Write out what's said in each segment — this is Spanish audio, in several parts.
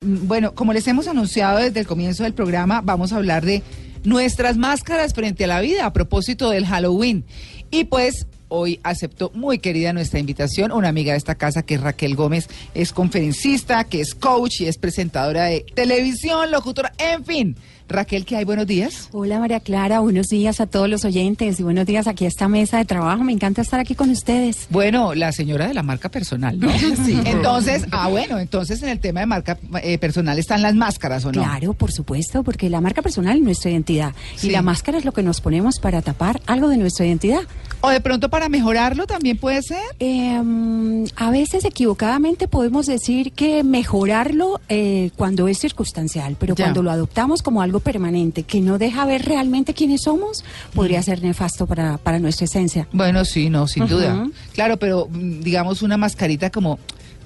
Bueno, como les hemos anunciado desde el comienzo del programa, vamos a hablar de nuestras máscaras frente a la vida a propósito del Halloween. Y pues hoy aceptó muy querida nuestra invitación, una amiga de esta casa que es Raquel Gómez, es conferencista, que es coach y es presentadora de televisión, locutora, en fin. Raquel, ¿qué hay? Buenos días. Hola María Clara, buenos días a todos los oyentes y buenos días aquí a esta mesa de trabajo. Me encanta estar aquí con ustedes. Bueno, la señora de la marca personal, ¿no? sí. Entonces, ah, bueno, entonces en el tema de marca eh, personal están las máscaras, ¿o no? Claro, por supuesto, porque la marca personal es nuestra identidad Sí. y la máscara es lo que nos ponemos para tapar algo de nuestra identidad. O de pronto para mejorarlo también puede ser. Eh, a veces equivocadamente podemos decir que mejorarlo eh, cuando es circunstancial, pero Ya. cuando lo adoptamos como algo permanente, que no deja ver realmente quiénes somos, podría ser nefasto para, para nuestra esencia. Bueno, sí, no, sin duda. Claro, pero mm, digamos una mascarita como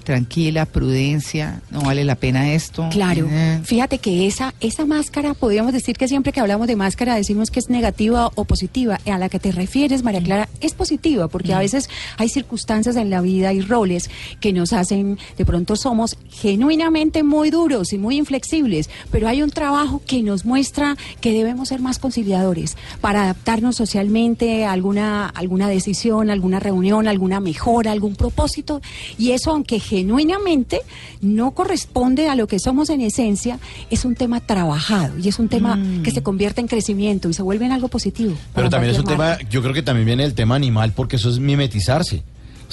tranquila, prudencia, no vale la pena esto. Claro, Eh, fíjate que esa, esa máscara, podríamos decir que siempre que hablamos de máscara decimos que es negativa o positiva. A la que te refieres, María Clara, es positiva, porque a veces hay circunstancias en la vida y roles que nos hacen, de pronto somos genuinamente muy duros y muy inflexibles, pero hay un trabajo que nos muestra que debemos ser más conciliadores para adaptarnos socialmente a alguna, alguna decisión, alguna reunión, alguna mejora, algún propósito, y eso aunque genuinamente no corresponde a lo que somos en esencia, es un tema trabajado y es un tema que se convierte en crecimiento y se vuelve en algo positivo. Pero también es un tema, yo creo que también viene el tema animal, porque eso es mimetizarse.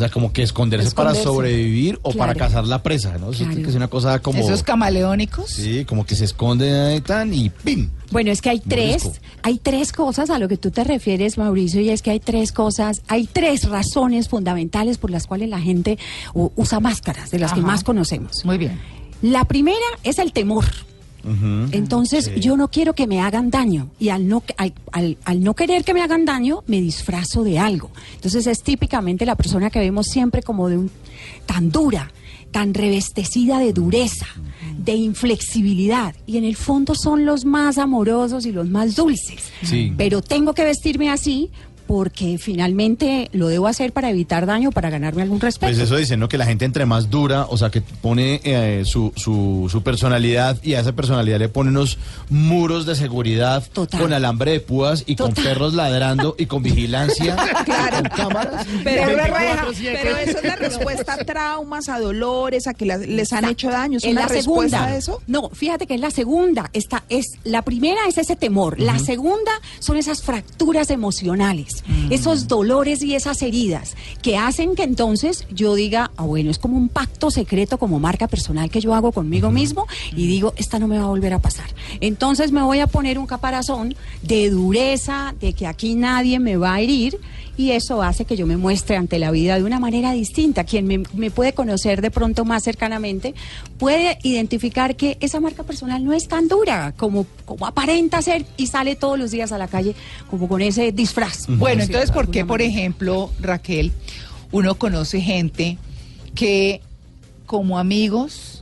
O sea, como que esconderse, para sobrevivir o para cazar la presa, ¿no? Claro. es una cosa como... Esos camaleónicos. Sí, como que se esconde ahí tan y ¡pim! Bueno, es que hay tres, Morisco. hay tres cosas a lo que tú te refieres, Mauricio, y es que hay tres cosas, hay tres razones fundamentales por las cuales la gente usa máscaras, de las que más conocemos. Muy bien. La primera es el temor. Entonces yo no quiero que me hagan daño y al no, al, al- al no querer que me hagan daño me disfrazo de algo. Entonces es típicamente la persona que vemos siempre como de un tan dura, tan revestecida de dureza, de inflexibilidad y en el fondo son los más amorosos y los más dulces. Sí. Pero tengo que vestirme así porque finalmente lo debo hacer para evitar daño, para ganarme algún respeto. Pues eso dicen, ¿no? Que la gente entre más dura, o sea, que pone eh, su, su, su personalidad y a esa personalidad le pone unos muros de seguridad Total. con alambre de púas y con perros ladrando y con vigilancia, con cámaras. Pero, 24/7. pero eso es la respuesta a traumas, a dolores, a que la- les han hecho daño. ¿Es en una la respuesta segunda. a eso? No, fíjate que es la segunda. Esta es la primera es ese temor. La segunda son esas fracturas emocionales, esos dolores y esas heridas que hacen que entonces yo diga, ah, bueno, es como un pacto secreto como marca personal que yo hago conmigo mismo y digo, esta no me va a volver a pasar. Entonces me voy a poner un caparazón de dureza, de que aquí nadie me va a herir y eso hace que yo me muestre ante la vida de una manera distinta. Quien me, me puede conocer de pronto más cercanamente puede identificar que esa marca personal no es tan dura como, como aparenta ser y sale todos los días a la calle como con ese disfraz. Bueno, decirlo entonces, ¿por qué, por ejemplo, Raquel, uno conoce gente que como amigos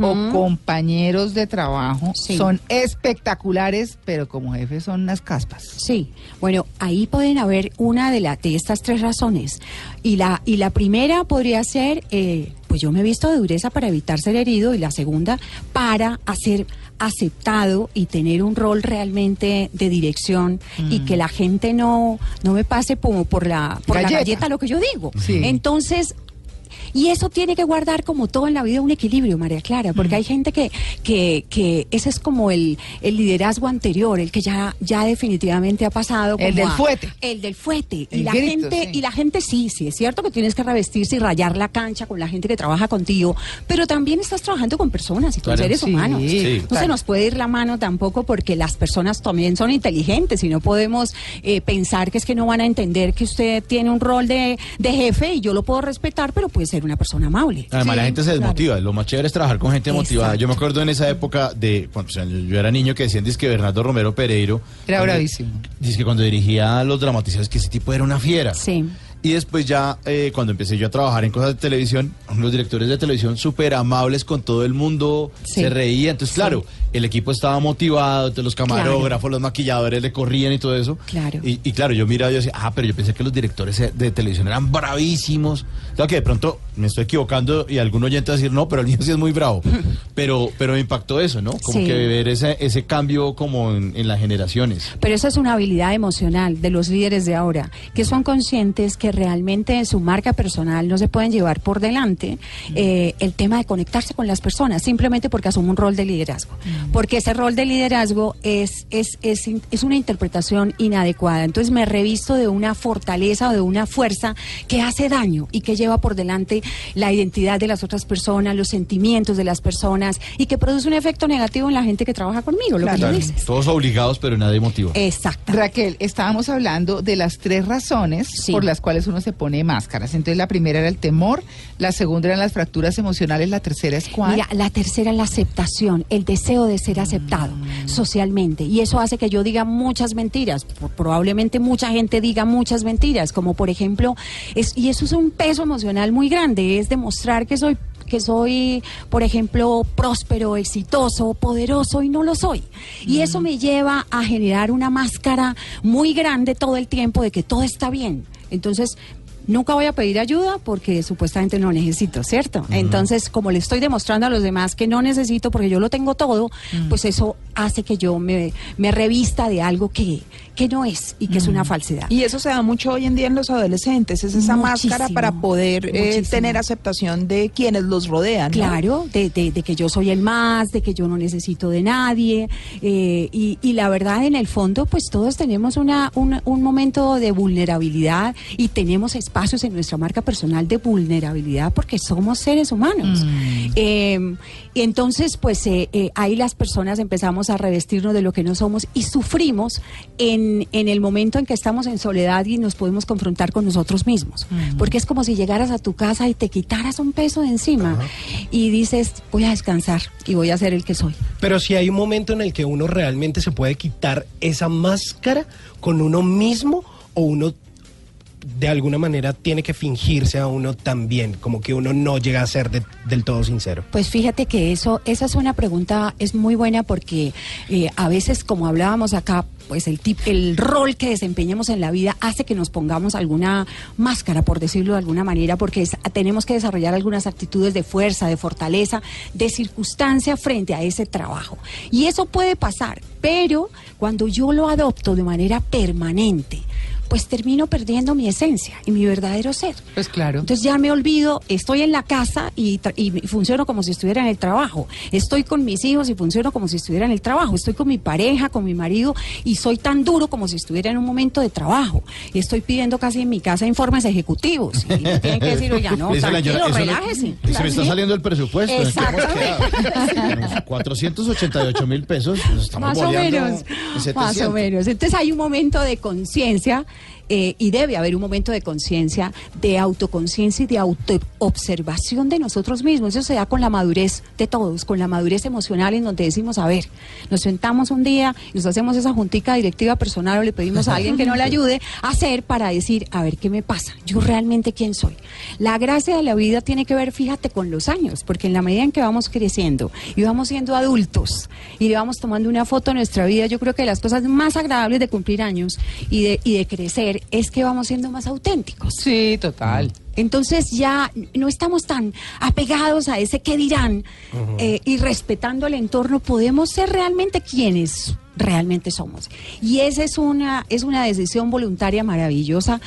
O compañeros de trabajo Sí. son espectaculares, pero como jefes son unas caspas? Sí, bueno, ahí pueden haber una de, la, de estas tres razones. Y la, y la primera podría ser, eh, pues yo me he visto de dureza para evitar ser herido, y la segunda, para hacer aceptado y tener un rol realmente de dirección y que la gente no, no me pase como por la, por Galleta. la galleta lo que yo digo. Sí. Entonces, y eso tiene que guardar como todo en la vida un equilibrio, María Clara, porque hay gente que, que, que ese es como el, el liderazgo anterior, el que ya, ya definitivamente ha pasado. El como del a- fuete. El del fuete. El y la grito, gente, sí. y la gente sí, sí, es cierto que tienes que revestirse y rayar la cancha con la gente que trabaja contigo, pero también estás trabajando con personas y con Claro. seres Sí, humanos. Sí. No claro. se nos puede ir la mano tampoco porque las personas también son inteligentes y no podemos eh, pensar que es que no van a entender que usted tiene un rol de, de jefe y yo lo puedo respetar, pero puede ser una persona amable. Además, la gente se claro. desmotiva. Lo más chévere es trabajar con gente motivada. Exacto. Yo me acuerdo en esa época de cuando o sea, yo era niño que decían que Bernardo Romero Pereiro Era cuando- bravísimo. Dice que cuando dirigía los dramatizados que ese tipo era una fiera. Sí. Y después ya, eh, cuando empecé yo a trabajar en cosas de televisión, los directores de televisión súper amables con todo el mundo, Sí. se reían. Entonces, claro, el equipo estaba motivado, entonces los camarógrafos, los maquilladores le corrían y todo eso. Claro. Y, y claro, yo miraba y decía, ah, pero yo pensé que los directores de televisión eran bravísimos. Claro que de pronto me estoy equivocando y algún oyente va a decir, no, pero el mío sí es muy bravo. pero, pero me impactó eso, ¿no? Como Sí. que ver ese, ese cambio como en, en las generaciones. Pero eso es una habilidad emocional de los líderes de ahora, que son conscientes que realmente en su marca personal no se pueden llevar por delante eh, el tema de conectarse con las personas, simplemente porque asumen un rol de liderazgo. Porque ese rol de liderazgo es, es, es, es una interpretación inadecuada. Entonces me revisto de una fortaleza o de una fuerza que hace daño y que lleva por delante la identidad de las otras personas, los sentimientos de las personas y que produce un efecto negativo en la gente que trabaja conmigo, lo que tú Claro, dices. todos obligados, pero nadie motivado. Exacto. Raquel, estábamos hablando de las tres razones Sí. por las cuales uno se pone máscaras. Entonces, la primera era el temor, la segunda eran las fracturas emocionales, la tercera es cuál. Mira, la tercera es la aceptación, el deseo de ser aceptado socialmente. Y eso hace que yo diga muchas mentiras. Probablemente mucha gente diga muchas mentiras, como por ejemplo, es, y eso es un peso emocional muy grande, es demostrar que soy que soy, por ejemplo, próspero, exitoso, poderoso y no lo soy. Y eso me lleva a generar una máscara muy grande todo el tiempo de que todo está bien. Entonces, nunca voy a pedir ayuda porque supuestamente no necesito, ¿cierto? Entonces, como le estoy demostrando a los demás que no necesito porque yo lo tengo todo, pues eso hace que yo me, me revista de algo que, que no es y que es una falsedad. Y eso se da mucho hoy en día en los adolescentes, es esa Muchísimo, máscara para poder eh, tener aceptación de quienes los rodean. ¿no? Claro, de, de- de que yo soy el más, de que yo no necesito de nadie. eh, y, y la verdad, en el fondo, pues todos tenemos una, un, un momento de vulnerabilidad y tenemos espacios en nuestra marca personal de vulnerabilidad porque somos seres humanos. Eh, y entonces, pues eh, eh, ahí las personas empezamos a revestirnos de lo que no somos y sufrimos en, en el momento en que estamos en soledad y nos podemos confrontar con nosotros mismos. Porque es como si llegaras a tu casa y te quitaras un peso de encima y dices, voy a descansar y voy a ser el que soy. Pero si hay un momento en el que uno realmente se puede quitar esa máscara con uno mismo o uno de alguna manera tiene que fingirse a uno también, como que uno no llega a ser de- del todo sincero. Pues fíjate que eso, esa es una pregunta, es muy buena porque eh, a veces, como hablábamos acá, pues el tip, el rol que desempeñemos en la vida hace que nos pongamos alguna máscara, por decirlo de alguna manera, porque tenemos que desarrollar algunas actitudes de fuerza, de fortaleza, de circunstancia frente a ese trabajo. Y eso puede pasar, pero cuando yo lo adopto de manera permanente, pues termino perdiendo mi esencia y mi verdadero ser. Pues claro. Entonces ya me olvido, estoy en la casa y, tra- y funciono como si estuviera en el trabajo. Estoy con mis hijos y funciono como si estuviera en el trabajo. Estoy con mi pareja, con mi marido y soy tan duro como si estuviera en un momento de trabajo. Y estoy pidiendo casi en mi casa informes ejecutivos. Y me tienen que decir, oiga, no, tranquilo, relájese. Se me está saliendo el presupuesto. ¿en qué hemos Exactamente. quedado? Tenemos 488 mil pesos. nos estamos Más o menos, en más 700. o menos. Entonces hay un momento de conciencia eh, y debe haber un momento de conciencia, de autoconciencia y de autoobservación de nosotros mismos. Eso se da con la madurez de todos, con la madurez emocional en donde decimos, a ver, nos sentamos un día, nos hacemos esa juntica directiva personal o le pedimos a alguien que nos la ayude a hacer para decir, a ver, ¿qué me pasa? Yo realmente quién soy. La gracia de la vida tiene que ver, fíjate, con los años, porque en la medida en que vamos creciendo y vamos siendo adultos y le vamos tomando una foto a nuestra vida, yo creo que las cosas más agradables de cumplir años y de, y de crecer es que vamos siendo más auténticos. Sí, total. Entonces ya no estamos tan apegados a ese que dirán eh, y respetando el entorno, podemos ser realmente quienes realmente somos. Y esa es una, es una decisión voluntaria maravillosa,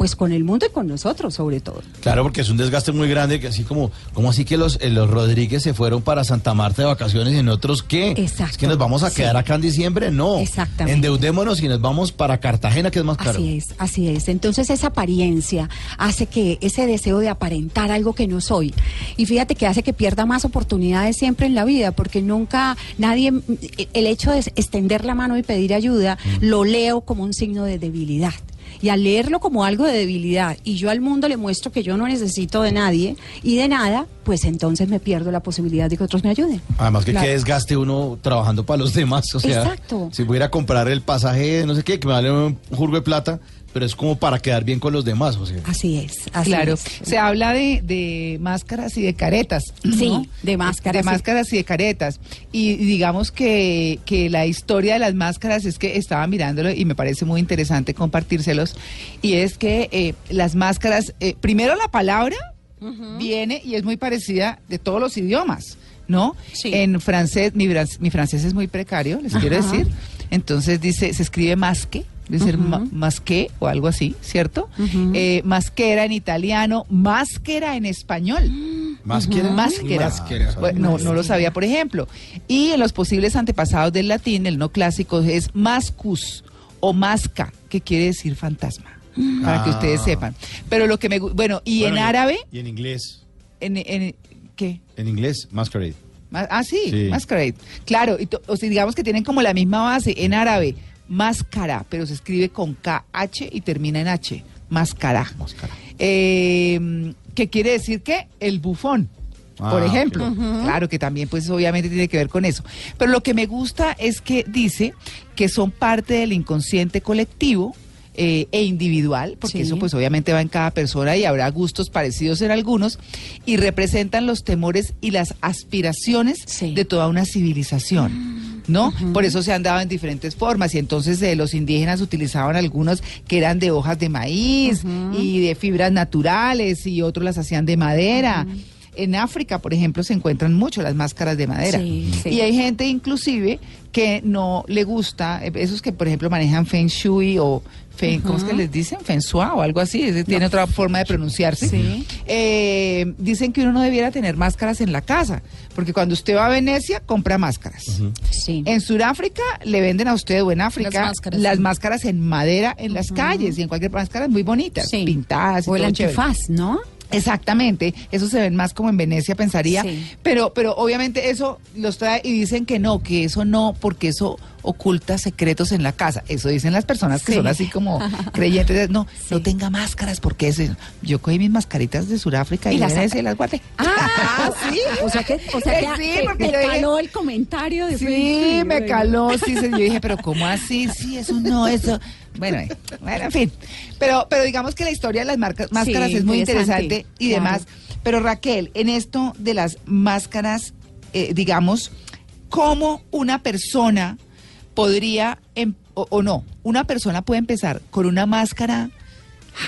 pues con el mundo y con nosotros sobre todo. Claro, porque es un desgaste muy grande, que así como, como así que los, eh, los Rodríguez se fueron para Santa Marta de vacaciones y nosotros qué? Exacto. Es que nos vamos a Sí. quedar acá en diciembre, no. Exactamente. Endeudémonos y nos vamos para Cartagena, que es más caro. Así es, así es. Entonces esa apariencia hace que ese deseo de aparentar algo que no soy, y fíjate que hace que pierda más oportunidades siempre en la vida, porque nunca nadie, el hecho de extender la mano y pedir ayuda, lo leo como un signo de debilidad. Y al leerlo como algo de debilidad, y yo al mundo le muestro que yo no necesito de nadie y de nada, pues entonces me pierdo la posibilidad de que otros me ayuden. Además que Claro. qué desgaste uno trabajando para los demás. O sea, Exacto. si voy a a comprar el pasaje, no sé qué, que me vale un jurgo de plata, pero es como para quedar bien con los demás. O sea, Así es. Así Claro, es. se habla de, de máscaras y de caretas. ¿no? Sí, de máscaras, De sí. máscaras y de caretas. Y digamos que, que la historia de las máscaras es que estaba mirándolo y me parece muy interesante compartírselos. Y es que eh, las máscaras, eh, primero la palabra viene y es muy parecida de todos los idiomas, ¿no? Sí. En francés, mi, mi francés es muy precario, les quiero decir. Entonces dice, se escribe masque, debe ser Ujú. ma- masque o algo así, ¿cierto? Ujú. Eh, masquera en italiano, máscara en español. Bueno, no, no lo sabía, por ejemplo. Y en los posibles antepasados del latín, el no clásico es mascus o masca, que quiere decir fantasma. Para que Ah. ustedes sepan. Pero lo que me gu- bueno, y Bueno, en árabe, Y en inglés. en, en ¿qué? En inglés, masquerade. Ma- Ah, sí, Sí. masquerade. Claro, y to- o sea, digamos que tienen como la misma base en árabe, máscara, pero se escribe con KH y termina en H, máscara. Máscara. Eh, ¿Qué quiere decir que el bufón? por Ah, ejemplo, ok. claro que también pues obviamente tiene que ver con eso. Pero lo que me gusta es que dice que son parte del inconsciente colectivo eh, e individual, porque Sí. eso pues obviamente va en cada persona y habrá gustos parecidos en algunos, y representan los temores y las aspiraciones Sí. de toda una civilización. ¿No? Por eso se han dado en diferentes formas y entonces eh, los indígenas utilizaban algunos que eran de hojas de maíz y de fibras naturales y otros las hacían de madera. En África, por ejemplo, se encuentran mucho las máscaras de madera. Sí, sí. Y hay gente inclusive que no le gusta, eh, esos que por ejemplo manejan Feng Shui o Feng, ¿cómo es que les dicen? Feng Shui o algo así, ese tiene otra forma de pronunciarse. Sí. Eh, dicen que uno no debiera tener máscaras en la casa, porque cuando usted va a Venecia compra máscaras. Sí. En Sudáfrica le venden a usted o en África Las máscaras, las sí. máscaras en madera en las calles y en cualquier máscaras muy bonitas, Sí. pintadas y o el chévere. antifaz, ¿no? Exactamente, eso se ven más como en Venecia, pensaría, Sí. pero, pero obviamente eso los trae y dicen que no, que eso no, porque eso oculta secretos en la casa. Eso dicen las personas que Sí. son así como creyentes. No, no Sí. tenga máscaras porque eso. Yo cogí mis mascaritas de Sudáfrica y, Y las saca- y las guardé. Ah, sí. O sea que, o sea que Sí, te- porque te dije- caló el comentario de Sí, me caló, sí, sí, yo dije, pero ¿cómo así? Sí, eso no, eso. Bueno, eh, bueno, en fin. Pero, pero digamos que la historia de las marcas, máscaras Sí, es muy interesante, interesante y claro. demás. Pero Raquel, en esto de las máscaras, eh, digamos, ¿cómo una persona podría, em- o, o no, una persona puede empezar con una máscara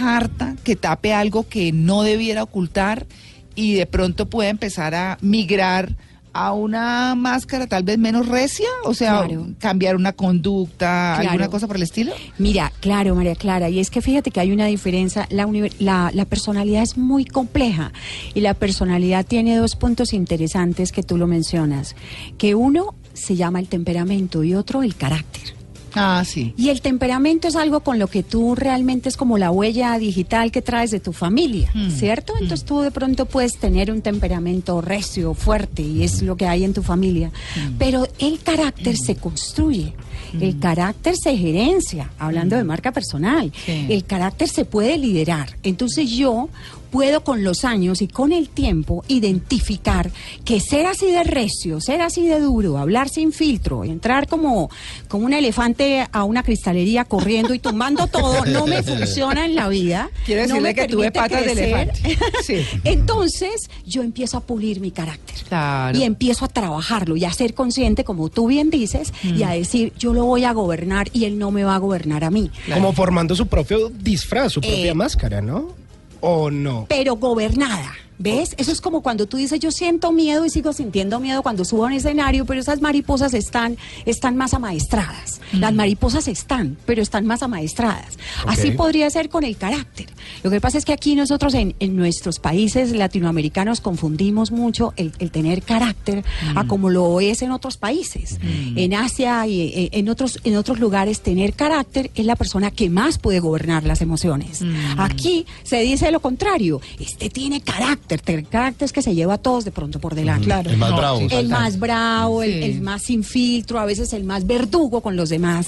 harta que tape algo que no debiera ocultar y de pronto puede empezar a migrar a una máscara tal vez menos recia, o sea, Claro. cambiar una conducta, Claro. alguna cosa por el estilo. Mira, claro, María Clara, y es que fíjate que hay una diferencia, la, la personalidad es muy compleja y la personalidad tiene dos puntos interesantes que tú lo mencionas, que uno se llama el temperamento y otro el carácter. Ah, sí. Y el temperamento es algo con lo que tú realmente es como la huella digital que traes de tu familia, Mm. ¿cierto? Entonces tú de pronto puedes tener un temperamento recio, fuerte, y es lo que hay en tu familia. Mm. Pero el carácter se construye. El carácter se gerencia, hablando de marca personal. Mm. Sí. El carácter se puede liderar. Entonces yo puedo con los años y con el tiempo identificar que ser así de recio, ser así de duro, hablar sin filtro, entrar como, como un elefante a una cristalería corriendo y tomando todo, no me funciona en la vida. Quiero no decirle me que tuve patas de elefante. Sí. Entonces yo empiezo a pulir mi carácter. Claro. Y empiezo a trabajarlo y a ser consciente, como tú bien dices, y a decir, yo lo voy a gobernar y él no me va a gobernar a mí. Como formando su propio disfraz, su propia Eh, máscara, ¿no? ¿O no? pero gobernada. ¿Ves? Eso es como cuando tú dices, yo siento miedo y sigo sintiendo miedo cuando subo a un escenario, pero esas mariposas están, están más amaestradas. Las mariposas están, pero están más amaestradas. Así podría ser con el carácter. Lo que pasa es que aquí nosotros en, en nuestros países latinoamericanos confundimos mucho el, el tener carácter a como lo es en otros países. En Asia y eh, en otros, en otros lugares tener carácter es la persona que más puede gobernar las emociones. Aquí se dice lo contrario. Este tiene carácter. Carácter es que se lleva a todos de pronto por delante. Claro. El más No, bravo. sí, El más bravo, el, Sí. el más sin filtro, a veces el más verdugo con los demás.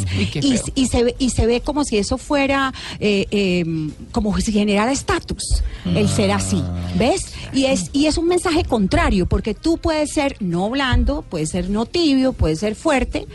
Y, se ve, y se ve como si eso fuera, eh, eh, como si generara estatus, el ser así. ¿Ves? Y es, y es un mensaje contrario, porque tú puedes ser no blando, puedes ser no tibio, puedes ser fuerte,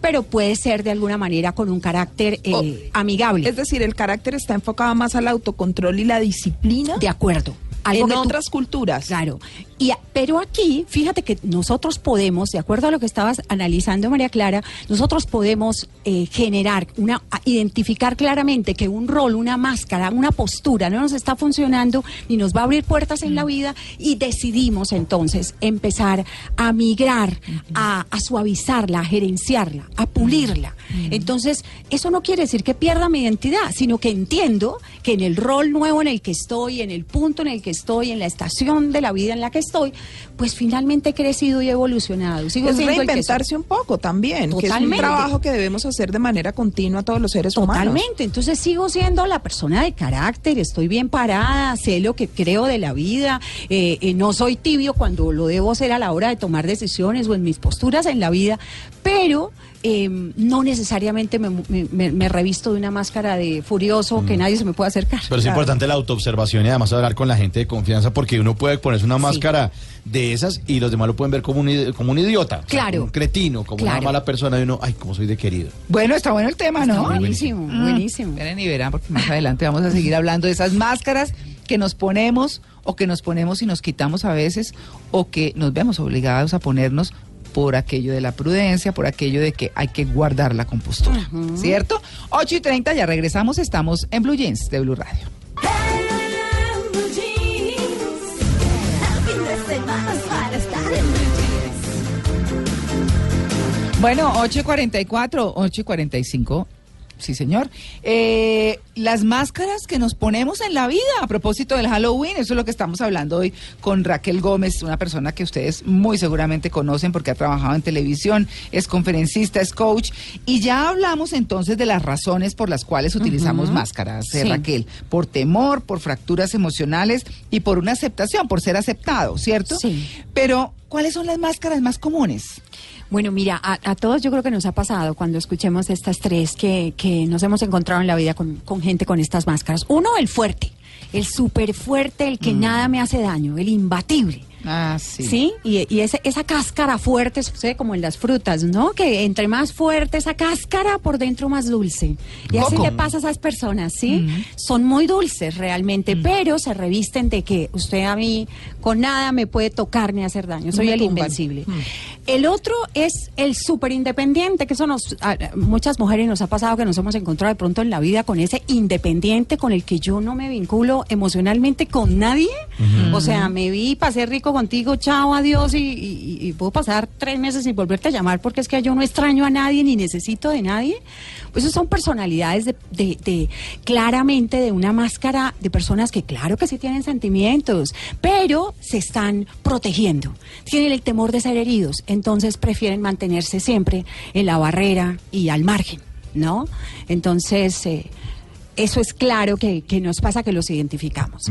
pero puede ser de alguna manera con un carácter eh, O- amigable. Es decir, el carácter está enfocado más al autocontrol y la disciplina de acuerdo. Algo en tú- otras culturas. Claro. Y, a- pero aquí, fíjate que nosotros podemos, de acuerdo a lo que estabas analizando, María Clara, nosotros podemos eh, generar, una, identificar claramente que un rol, una máscara, una postura no nos está funcionando ni nos va a abrir puertas en la vida y decidimos entonces empezar a migrar, a, a suavizarla, a gerenciarla, a pulirla. Entonces, eso no quiere decir que pierda mi identidad, sino que entiendo que en el rol nuevo en el que estoy, en el punto en el que estoy, en la estación de la vida en la que estoy, pues finalmente he crecido y he evolucionado. Sigo Es reinventarse un poco también, que es un trabajo que debemos hacer de manera continua todos los seres humanos. Totalmente, entonces sigo siendo la persona de carácter, estoy bien parada, sé lo que creo de la vida, eh, eh, no soy tibio cuando lo debo hacer a la hora de tomar decisiones o en mis posturas en la vida, pero eh, no necesariamente me, me- me- me revisto de una máscara de furioso que nadie se me puede acercar. Pero es Claro. importante la autoobservación y además hablar con la gente de confianza porque uno puede ponerse una máscara de esas y los demás lo pueden ver como un, como un idiota. o sea, Claro. como un cretino, como Claro. una mala persona y uno, ay, cómo soy de querido. Bueno, está bueno el tema, ¿no? Está buenísimo, Mm. buenísimo. Esperen y verán, porque más adelante vamos a seguir hablando de esas máscaras que nos ponemos o que nos ponemos y nos quitamos a veces o que nos vemos obligados a ponernos por aquello de la prudencia, por aquello de que hay que guardar la compostura, ¿cierto? 8 y 30, ya regresamos, estamos en Blue Jeans de Blue Radio. Bueno, 8 y 44, 8 y 45. Sí, señor. Eh, las máscaras que nos ponemos en la vida a propósito del Halloween, eso es lo que estamos hablando hoy con Raquel Gómez, una persona que ustedes muy seguramente conocen porque ha trabajado en televisión, es conferencista, es coach, y ya hablamos entonces de las razones por las cuales utilizamos máscaras, eh, Sí. Raquel, por temor, por fracturas emocionales y por una aceptación, por ser aceptado, ¿cierto? Sí. Pero, ¿cuáles son las máscaras más comunes? Bueno, mira, a, a todos yo creo que nos ha pasado cuando escuchemos estas tres que, que nos hemos encontrado en la vida con, con gente con estas máscaras. Uno, el fuerte, el súper fuerte, el que nada me hace daño, el imbatible. Ah, sí. Sí, y, y ese- esa cáscara fuerte sucede como en las frutas, ¿no? Que entre más fuerte esa cáscara, por dentro más dulce. Y así le pasa a esas personas, ¿sí? Son muy dulces realmente, pero se revisten de que usted a mí con nada me puede tocar ni hacer daño. Soy Me el tumban. invencible. El otro es el súper independiente, que eso nos, a- a muchas mujeres nos ha pasado que nos hemos encontrado de pronto en la vida con ese independiente con el que yo no me vinculo emocionalmente con nadie. O sea, me vi, pasé rico contigo, chao, adiós, y, y- y puedo pasar tres meses sin volverte a llamar porque es que yo no extraño a nadie ni necesito de nadie. Pues son personalidades de, de- de- claramente de una máscara de personas que claro que sí tienen sentimientos, pero se están protegiendo. Tienen el temor de ser heridos, entonces prefieren mantenerse siempre en la barrera y al margen, ¿no? Entonces, eh, eso es claro que, que nos pasa que los identificamos.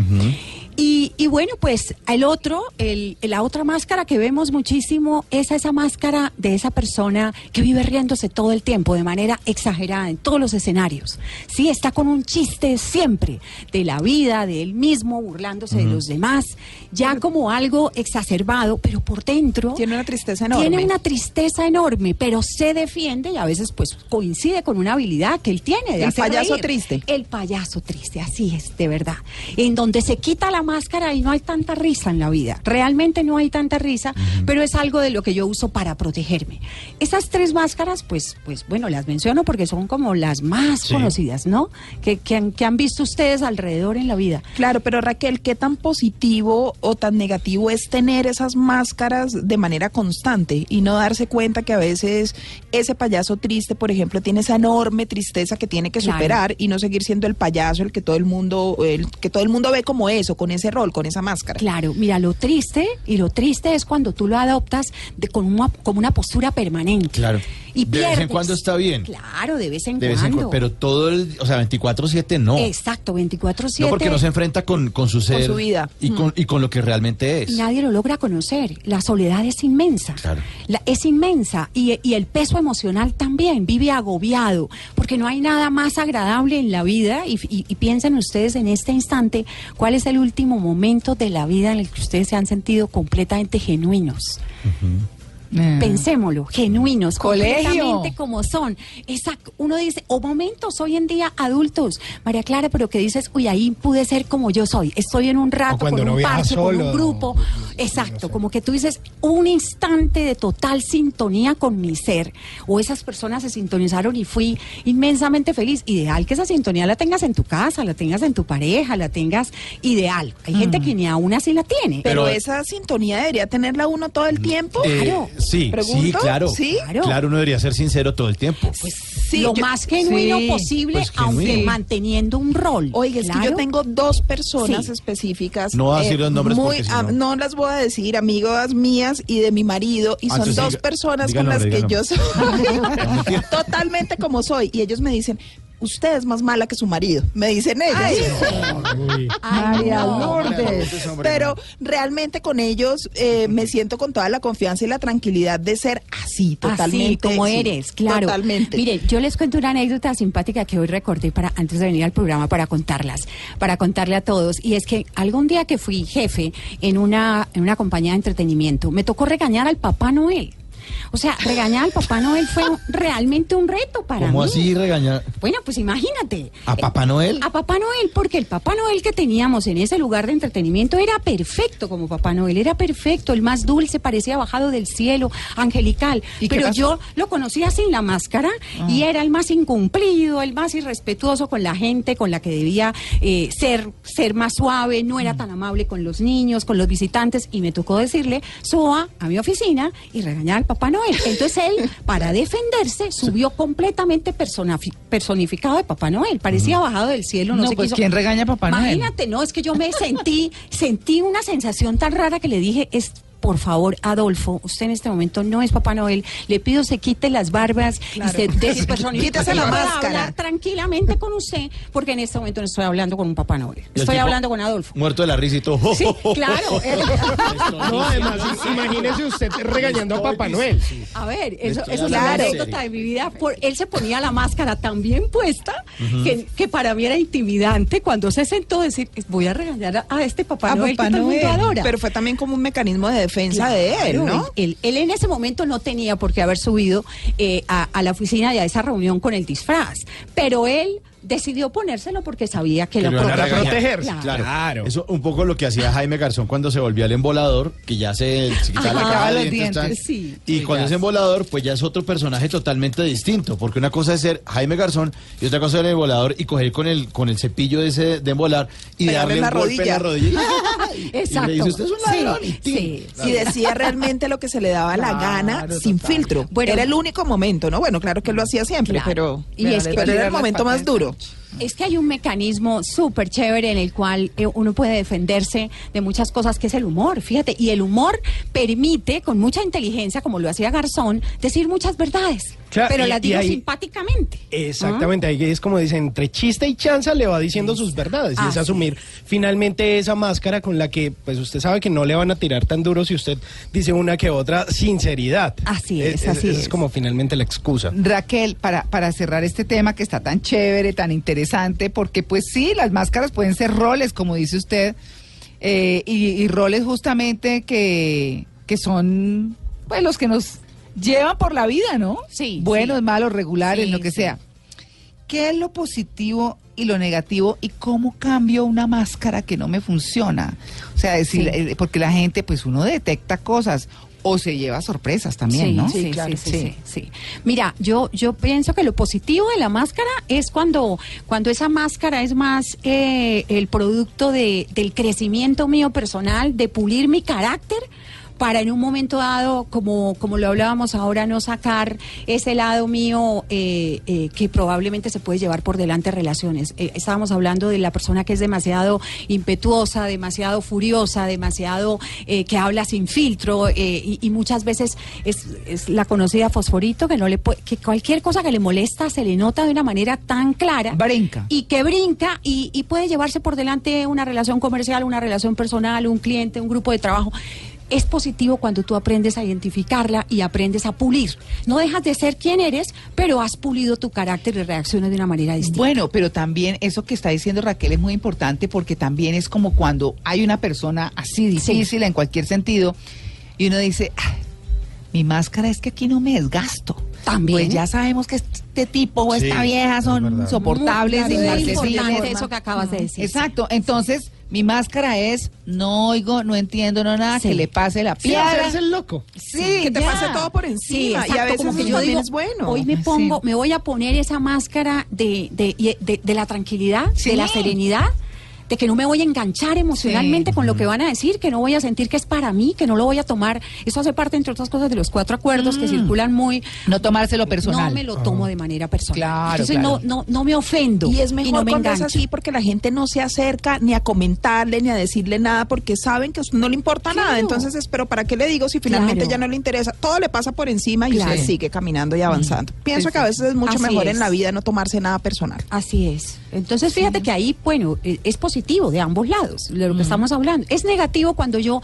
Y, y bueno, pues el otro, el, la otra máscara que vemos muchísimo es esa máscara de esa persona que vive riéndose todo el tiempo de manera exagerada en todos los escenarios. Sí, está con un chiste siempre de la vida, de él mismo, burlándose de los demás, ya como algo exacerbado, pero por dentro Tiene una tristeza enorme. tiene una tristeza enorme, pero se defiende y a veces pues coincide con una habilidad que él tiene. De El hacer payaso reír. triste. El payaso triste, así es, de verdad. En donde se quita la máscara y no hay tanta risa en la vida. Realmente no hay tanta risa, pero es algo de lo que yo uso para protegerme. Esas tres máscaras, pues, pues bueno, las menciono porque son como las más Sí. conocidas, ¿no? Que, que han, que han visto ustedes alrededor en la vida. Claro, pero Raquel, ¿qué tan positivo o tan negativo es tener esas máscaras de manera constante y no darse cuenta que a veces ese payaso triste, por ejemplo, tiene esa enorme tristeza que tiene que Claro. superar y no seguir siendo el payaso el que todo el mundo el que todo el mundo ve como eso, con ese rol, con esa máscara? Claro, mira, lo triste, y lo triste es cuando tú lo adoptas de, con una, como una postura permanente. Claro. y De vez en cuando está bien. Claro, de vez en De vez en cuando. Pero todo el, o sea, 24-7 no. Exacto, 24/7. No porque no se enfrenta con, con su ser. su vida. Y, con, y con lo que realmente es. Nadie lo logra conocer. La soledad es inmensa. Claro. La- es inmensa. Y, y el peso emocional también. Vive agobiado. Porque no hay nada más agradable en la vida. Y piensen ustedes en este instante cuál es el último momento de la vida en el que ustedes se han sentido completamente genuinos. Eh. Pensémoslo, genuinos, Colegio. completamente como son. Exacto. Uno dice, o momentos hoy en día adultos, María Clara, pero que dices, uy, ahí pude ser como yo soy. Estoy en un rato cuando con uno un viaja parche, con solo, un grupo. Exacto, como que tú dices, un instante de total sintonía con mi ser. O esas personas se sintonizaron y fui inmensamente feliz. Ideal que esa sintonía la tengas en tu casa, la tengas en tu pareja, la tengas ideal. Hay gente que ni aún así la tiene. Pero, Pero- esa sintonía debería tenerla uno todo el tiempo. Eh, Claro. Sí, ¿Pregunto? sí, claro. ¿Sí? Claro. Uno debería ser sincero todo el tiempo. Sí, lo yo- más genuino sí, posible, pues, aunque genuino. manteniendo un rol. Oiga, es que yo tengo dos personas Sí. específicas. eh, No va a decir los nombres muy, porque ah, no- no las voy a decir, amigas mías y de mi marido. Y Ah, son dos diga- personas diga con las que yo soy totalmente como soy. Y ellos me dicen, usted es más mala que su marido. Me dicen ellos. Ay, María no. Lourdes. Pero realmente con ellos eh, me siento con toda la confianza y la tranquilidad de ser así, totalmente. Así como sí, eres, claro. Totalmente. Mire, yo les cuento una anécdota simpática que hoy recordé para antes de venir al programa para contarlas, para contarle a todos. Y es que algún día que fui jefe en una, en una compañía de entretenimiento, me tocó regañar al Papá Noel. O sea, regañar al Papá Noel fue realmente un reto para ¿Cómo mí. así regañar? Bueno, pues imagínate. ¿A Papá Noel? A Papá Noel, porque el Papá Noel que teníamos en ese lugar de entretenimiento era perfecto como Papá Noel, era perfecto, el más dulce, parecía bajado del cielo, angelical. ¿Y qué Pero yo lo conocía sin la máscara y era el más incumplido, el más irrespetuoso con la gente, con la que debía eh, ser, ser más suave, no era tan amable con los niños, con los visitantes, y me tocó decirle, suba a mi oficina y regañar al Papá Noel. Entonces él, para defenderse, subió completamente personificado de Papá Noel, parecía bajado del cielo, no, No, sé pues, ¿quién regaña a Papá Noel? Imagínate, no, es que yo me sentí, sentí una sensación tan rara que le dije, es por favor, Adolfo, usted en este momento no es Papá Noel, le pido se quite las barbas y se despersonifique. Quítese la máscara. hablar tranquilamente con usted, porque en este momento no estoy hablando con un Papá Noel, estoy hablando con Adolfo. Muerto de la risa y todo. Sí, claro. él- No, además, imagínese usted regañando a Papá Noel. A ver, eso, es la anécdota de mi vida. Por, él se ponía la máscara tan bien puesta que, que para mí era intimidante cuando se sentó a decir, voy a regañar a, a este Papá A Noel Papá que todo mundo adora. Pero fue también como un mecanismo de defensa de él, ¿no? Él, él en ese momento no tenía por qué haber subido eh, a, a la oficina y a esa reunión con el disfraz, pero él decidió ponérselo porque sabía que, Que lo lo protegerse. Claro. Claro. Eso un poco lo que hacía Jaime Garzón cuando se volvía el embolador, que ya se, se quitaba la de los dientes, dientes, sí. Y Sí, cuando es embolador, pues ya es otro personaje totalmente distinto, porque una cosa es ser Jaime Garzón y otra cosa es el embolador y coger con el con el cepillo ese de embolar y Pegarle darle en un la golpe en la rodilla. Exacto. Y le dice, usted es un Sí, ladrón. y sí, Y decía realmente lo que se le daba la gana sin filtro. Bueno, era el único momento, ¿no? Bueno, claro que lo hacía siempre, Claro. pero, Y es que- pero era el momento más duro. out. Es que hay un mecanismo súper chévere en el cual eh, uno puede defenderse de muchas cosas, que es el humor, fíjate. Y el humor permite, con mucha inteligencia, como lo hacía Garzón, decir muchas verdades. Claro, pero y- las y digo ahí- simpáticamente. Exactamente, ahí es como dicen, entre chiste y chanza le va diciendo sus verdades y es asumir finalmente esa máscara con la que pues usted sabe que no le van a tirar tan duro si usted dice una que otra sinceridad. Así es, esa así es. es. como finalmente la excusa. Raquel, para, para cerrar este tema que está tan chévere, tan interesante, porque pues sí, las máscaras pueden ser roles, como dice usted, eh, y, y roles justamente que, que son pues los que nos llevan por la vida, ¿no? Sí, Buenos, sí. malos, regulares, Sí, lo que sí. sea. ¿Qué es lo positivo y lo negativo y cómo cambio una máscara que no me funciona? O sea, decir, eh, porque la gente, pues uno detecta cosas o se lleva sorpresas también, sí, ¿no? Sí, claro. sí, sí, sí, sí. Mira, yo, yo pienso que lo positivo de la máscara es cuando, cuando esa máscara es más eh, el producto de, del crecimiento mío personal, de pulir mi carácter para en un momento dado, como, como lo hablábamos ahora, no sacar ese lado mío eh, eh, que probablemente se puede llevar por delante relaciones. Eh, estábamos hablando de la persona que es demasiado impetuosa, demasiado furiosa, demasiado eh, que habla sin filtro eh, y, y muchas veces es, es la conocida fosforito que no le puede- que cualquier cosa que le molesta se le nota de una manera tan clara Brinca. y que brinca y, y puede llevarse por delante una relación comercial, una relación personal, un cliente, un grupo de trabajo. Es positivo cuando tú aprendes a identificarla y aprendes a pulir. No dejas de ser quien eres, pero has pulido tu carácter y reacciones de una manera distinta. Bueno, pero también eso que está diciendo Raquel es muy importante porque también es como cuando hay una persona así difícil en cualquier sentido y uno dice, "Ah, mi máscara es que aquí no me desgasto. También. Pues ya sabemos que este tipo o Sí, esta vieja es son verdad. insoportables, Muy inaccesibles. importante eso que acabas de decir. Exacto, entonces mi máscara es no oigo, no entiendo no nada, Sí. que le pase la Sí, piedra. hacerse el loco. Sí, que te ya. pase todo por Sí, encima. y exacto, a veces como que yo digo, es bueno. hoy me pongo, sí. me voy a poner esa máscara de, de, y- de, de la tranquilidad, Sí. de la serenidad, de que no me voy a enganchar emocionalmente Sí. con lo que van a decir, que no voy a sentir que es para mí, que no lo voy a tomar. Eso hace parte, entre otras cosas, de los cuatro acuerdos que circulan muy... No tomárselo personal. No me lo tomo de manera personal. Claro, Entonces claro. No, no, no me ofendo. Y es mejor no me cuando es así porque la gente no se acerca ni a comentarle ni a decirle nada porque saben que a usted no le importa Claro. nada. Entonces, es, pero ¿para qué le digo si finalmente Claro. ya no le interesa? Todo le pasa por encima y Claro. usted sigue caminando y avanzando. Pienso Sí, que a veces es mucho Así mejor es. en la vida no tomarse nada personal. Así es. Entonces, fíjate que ahí, bueno, eh, es positivo de ambos lados, de lo que estamos hablando. Es negativo cuando yo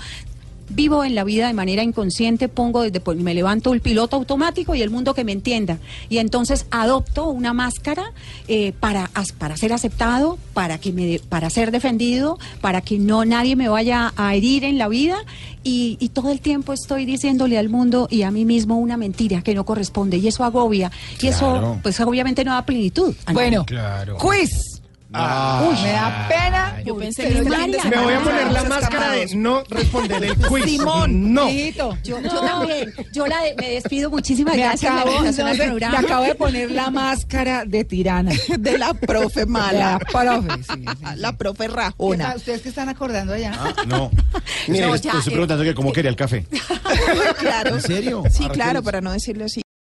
vivo en la vida de manera inconsciente, pongo desde me levanto el piloto automático y el mundo que me entienda. Y entonces adopto una máscara eh, para, as- para ser aceptado, para que me de- para ser defendido, para que no nadie me vaya a herir en la vida. Y, y todo el tiempo estoy diciéndole al mundo y a mí mismo una mentira que no corresponde. Y eso agobia. Y eso, pues obviamente no da plenitud. Bueno, Claro. quiz. Ah. Uy, me da pena. Yo pensé que de Me voy a poner la máscara de no responder el quiz. Simón, No. Yo, también. Yo la de- me despido. Muchísimas Me gracias. acabo, no programa. me acabo de poner la máscara de tirana. de la profe La mala. profe, sí, sí, sí. La profe ¿Qué rajona. ¿Ustedes qué están acordando allá? Ah, no. No, Mire, estoy eh. preguntando que cómo quería el café. claro. ¿En serio? Sí, claro, para no decirlo así.